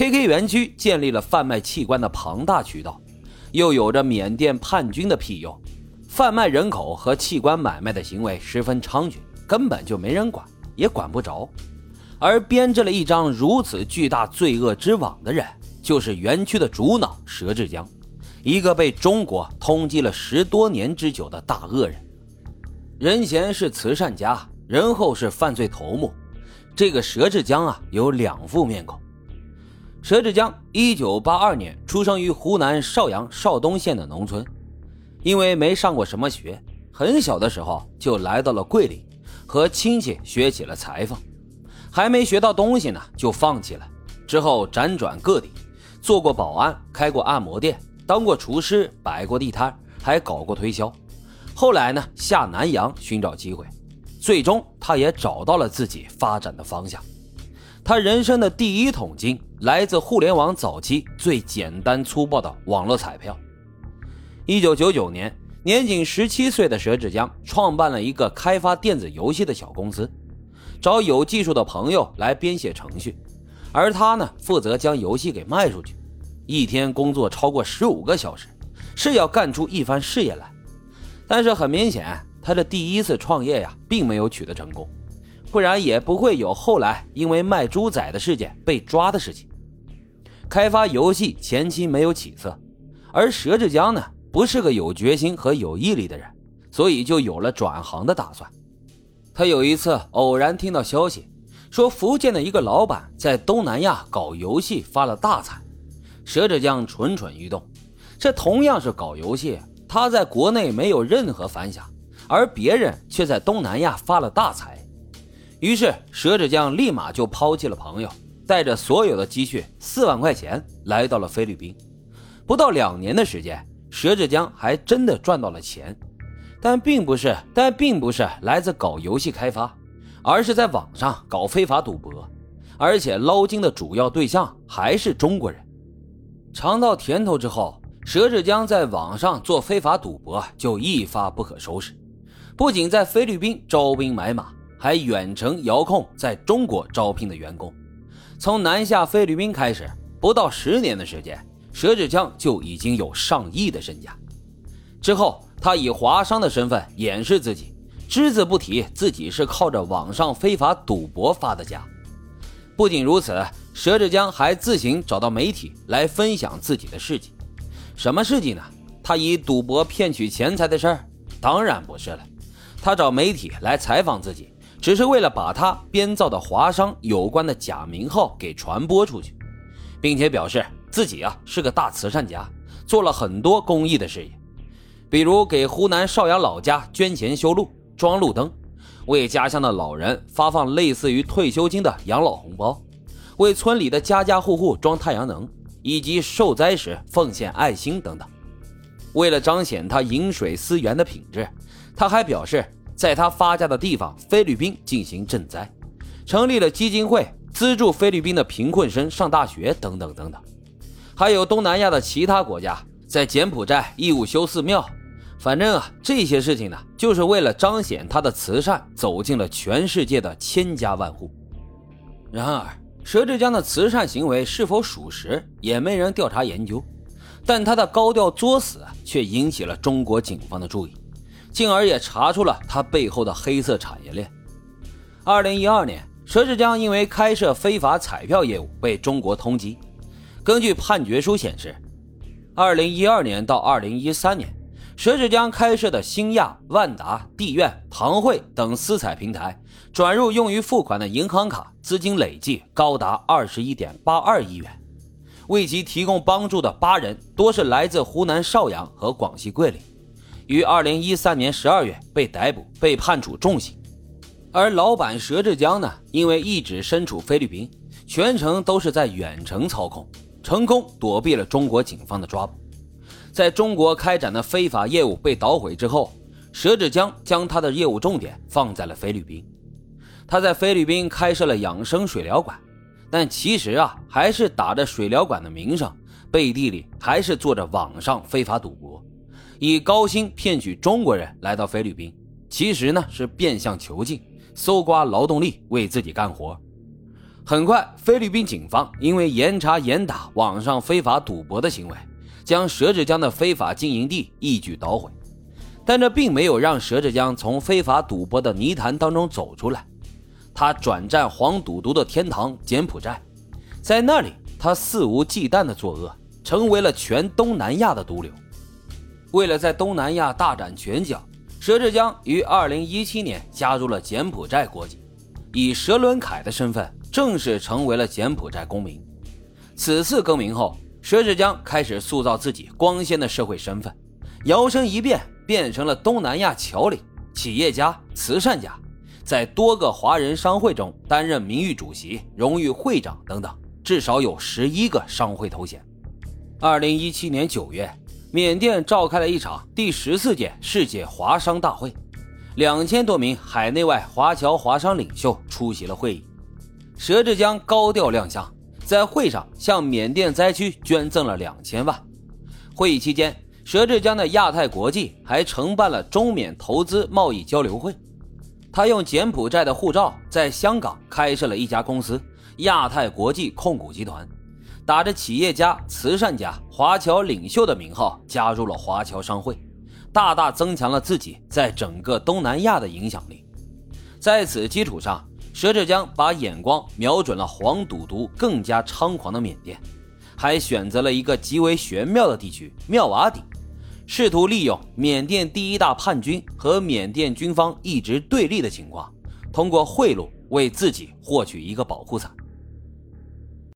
KK 园区建立了贩卖器官的庞大渠道，又有着缅甸叛军的庇佑，贩卖人口和器官买卖的行为十分猖獗，根本就没人管，也管不着。而编织了一张如此巨大罪恶之网的人，就是园区的主脑佘志江，一个被中国通缉了十多年之久的大恶人。人前是慈善家，人后是犯罪头目。这个佘志江啊，有两副面孔。佘志江一九八二年出生于湖南邵阳邵东县的农村，因为没上过什么学，很小的时候就来到了桂林，和亲戚学起了裁缝。还没学到东西呢，就放弃了。之后辗转各地，做过保安，开过按摩店，当过厨师，摆过地摊，还搞过推销。后来呢，下南洋寻找机会，最终他也找到了自己发展的方向。他人生的第一桶金来自互联网早期最简单粗暴的网络彩票。一九九九年，年仅十七岁的佘志江创办了一个开发电子游戏的小公司。找有技术的朋友来编写程序，而他呢负责将游戏给卖出去，一天工作超过十五个小时，是要干出一番事业来。但是很明显，他的第一次创业呀，并没有取得成功，不然也不会有后来因为卖猪仔的事件被抓的事情。开发游戏前期没有起色，而佘志江呢不是个有决心和有毅力的人，所以就有了转行的打算。他有一次偶然听到消息，说福建的一个老板在东南亚搞游戏发了大财。佘志江蠢蠢欲动，这同样是搞游戏，他在国内没有任何反响，而别人却在东南亚发了大财。于是佘志江立马就抛弃了朋友，带着所有的积蓄四万块钱来到了菲律宾。不到两年的时间，佘志江还真的赚到了钱。但并不是，但并不是来自搞游戏开发，而是在网上搞非法赌博，而且捞金的主要对象还是中国人。尝到甜头之后，佘志江在网上做非法赌博就一发不可收拾，不仅在菲律宾招兵买马，还远程遥控在中国招聘的员工。从南下菲律宾开始，不到十年的时间，佘志江就已经有上亿的身价。之后。他以华商的身份掩饰自己，只字不提自己是靠着网上非法赌博发的家。不仅如此，佘志江还自行找到媒体来分享自己的事迹。什么事迹呢？他以赌博骗取钱财的事儿？当然不是了。他找媒体来采访自己，只是为了把他编造的华商有关的假名号给传播出去，并且表示自己啊是个大慈善家，做了很多公益的事业。比如给湖南邵阳老家捐钱修路、装路灯，为家乡的老人发放类似于退休金的养老红包，为村里的家家户户装太阳能，以及受灾时奉献爱心等等。为了彰显他饮水思源的品质，他还表示在他发家的地方菲律宾进行赈灾，成立了基金会资助菲律宾的贫困生上大学等等等等。还有东南亚的其他国家在柬埔寨义务修寺庙。反正啊，这些事情呢，就是为了彰显他的慈善走进了全世界的千家万户。然而，佘志江的慈善行为是否属实，也没人调查研究。但他的高调作死却引起了中国警方的注意，进而也查出了他背后的黑色产业链。二零一二年，佘志江因为开设非法彩票业务被中国通缉。根据判决书显示，二零一二年到二零一三年。佘志江开设的星亚、万达、地苑、堂会等私彩平台，转入用于付款的银行卡资金累计高达二十一点八二亿元。为其提供帮助的八人多是来自湖南邵阳和广西桂林，于二零一三年十二月被逮捕，被判处重刑。而老板佘志江呢，因为一直身处菲律宾，全程都是在远程操控，成功躲避了中国警方的抓捕。在中国开展的非法业务被捣毁之后，佘志江将他的业务重点放在了菲律宾。他在菲律宾开设了养生水疗馆，但其实啊，还是打着水疗馆的名声，背地里还是做着网上非法赌博，以高薪骗取中国人来到菲律宾，其实呢是变相囚禁、搜刮劳动力为自己干活。很快，菲律宾警方因为严查严打网上非法赌博的行为，将佘志江的非法经营地一举捣毁。但这并没有让佘志江从非法赌博的泥潭当中走出来，他转战黄赌毒的天堂柬埔寨，在那里，他肆无忌惮的作恶，成为了全东南亚的毒瘤。为了在东南亚大展拳脚，佘志江于2017年加入了柬埔寨国籍，以佘伦凯的身份正式成为了柬埔寨公民。此次更名后，佘志江开始塑造自己光鲜的社会身份，摇身一变。变成了东南亚侨领、企业家、慈善家，在多个华人商会中担任名誉主席、荣誉会长等等，至少有十一个商会头衔。二零一七年九月，缅甸召开了一场第十四届世界华商大会，两千多名海内外华侨华商领袖出席了会议。佘志江高调亮相，在会上向缅甸灾区捐赠了两千万。会议期间。佘志江的亚太国际还承办了中缅投资贸易交流会，他用柬埔寨的护照在香港开设了一家公司——亚太国际控股集团，打着企业家、慈善家、华侨领袖的名号加入了华侨商会，大大增强了自己在整个东南亚的影响力。在此基础上，佘志江把眼光瞄准了黄赌毒更加猖狂的缅甸，还选择了一个极为玄妙的地区——妙瓦底。试图利用缅甸第一大叛军和缅甸军方一直对立的情况，通过贿赂为自己获取一个保护伞。